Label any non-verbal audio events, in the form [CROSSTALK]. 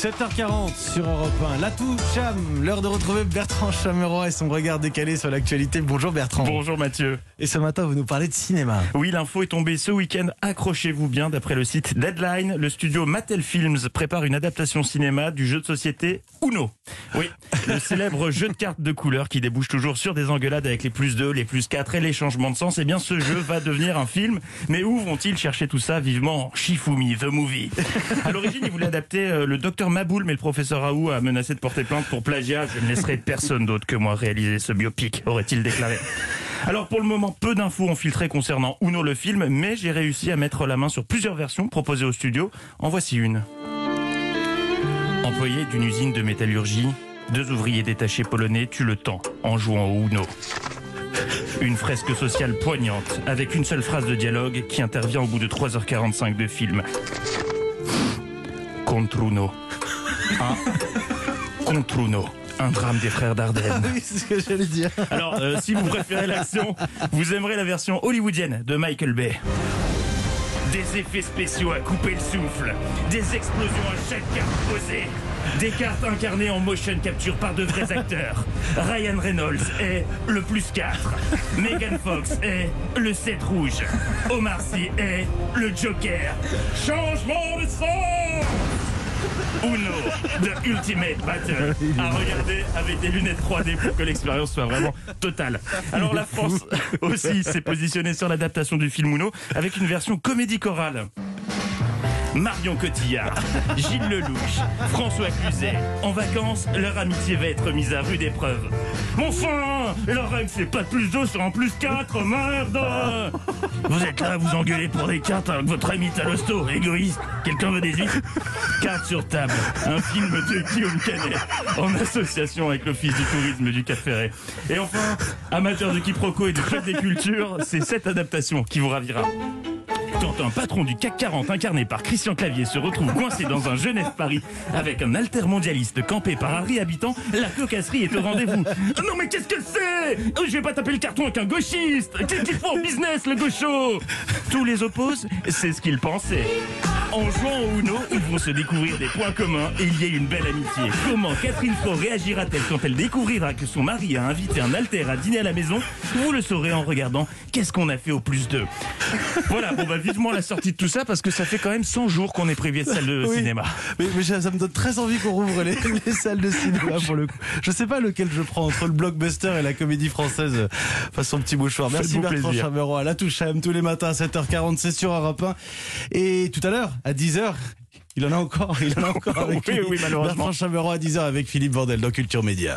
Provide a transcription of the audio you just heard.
7h40 sur Europe 1. La Cham, l'heure de retrouver Bertrand Chameroy et son regard décalé sur l'actualité. Bonjour Bertrand. Bonjour Mathieu. Et ce matin, vous nous parlez de cinéma. Oui, l'info est tombée ce week-end. Accrochez-vous bien. D'après le site Deadline, le studio Mattel Films prépare une adaptation cinéma du jeu de société Uno. Oui, le [LAUGHS] célèbre jeu de cartes de couleurs qui débouche toujours sur des engueulades avec les plus 2, les plus 4 et les changements de sens. Eh bien, ce jeu va devenir un film. Mais où vont-ils chercher tout ça vivement Shifumi, The Movie? À l'origine, ils voulaient adapter euh, le docteur Maboul, mais le professeur Raoult a menacé de porter plainte pour plagiat. Je ne laisserai personne d'autre que moi réaliser ce biopic, aurait-il déclaré. Alors pour le moment, peu d'infos ont filtré concernant Uno le film, mais j'ai réussi à mettre la main sur plusieurs versions proposées au studio. En voici une. Employé d'une usine de métallurgie, deux ouvriers détachés polonais tuent le temps en jouant au Uno. Une fresque sociale poignante, avec une seule phrase de dialogue qui intervient au bout de 3h45 de film. Contre Uno. Un contre Uno. Un drame des frères Dardenne. Oui, c'est ce que j'allais dire. Alors, euh, si vous préférez l'action, vous aimerez la version hollywoodienne de Michael Bay. Des effets spéciaux à couper le souffle, des explosions à chaque carte posée, des cartes incarnées en motion capture par de vrais acteurs. [LAUGHS] Ryan Reynolds est le plus 4, Megan Fox est le 7 rouge, Omar Sy est le Joker. Changement de son Uno, The Ultimate Battle. [LAUGHS] À regarder avec des lunettes 3D pour que l'expérience soit vraiment totale. Alors la France aussi s'est positionnée sur l'adaptation du film Uno avec une version comédie chorale. Marion Cotillard, Gilles Lelouch, François Cluzet. En vacances, leur amitié va être mise à rude épreuve. Mon fin La règle, c'est pas de plus 2 sur un plus 4, merde Vous êtes là à vous engueuler pour des cartes avec votre ami Talosto, égoïste. Quelqu'un veut des huîtres Cartes sur table, un film de Guillaume Canet, en association avec l'Office du tourisme du Cap Ferré. Et enfin, amateur de quiproquo et de fête des cultures, c'est cette adaptation qui vous ravira. Quand un patron du CAC 40 incarné par Christian Clavier se retrouve coincé dans un Genève-Paris avec un altermondialiste campé par Harry Habitant, la cocasserie est au rendez-vous. [LAUGHS] Non mais qu'est-ce que c'est? Je vais pas taper le carton avec un gauchiste Qu'est-ce qu'il faut en business, le gaucho? Tous les opposent, c'est ce qu'ils pensaient. En jouant au Uno, ils vont se découvrir des points communs et il y a une belle amitié. Comment Catherine Fro réagira-t-elle quand elle découvrira que son mari a invité un alter à dîner à la maison? Vous le saurez en regardant Qu'est-ce qu'on a fait au plus 2 Voilà, bon bah vivement la sortie de tout ça parce que ça fait quand même 100 jours qu'on est privé de salle de Oui. cinéma. Mais, mais ça ça me donne très envie qu'on rouvre les, [LAUGHS] les salles de cinéma pour le coup. Je sais pas lequel je prends entre le blockbuster et la comédie française euh, façon petit mouchoir. Merci Bertrand. Chameroy. La touche M tous les matins à 7h40, c'est sur Europe 1. Et tout à l'heure, à 10h, il en a encore, il en a [LAUGHS] encore avec Oui, oui, malheureusement. Bertrand à 10h avec Philippe Vandel dans Culture Média.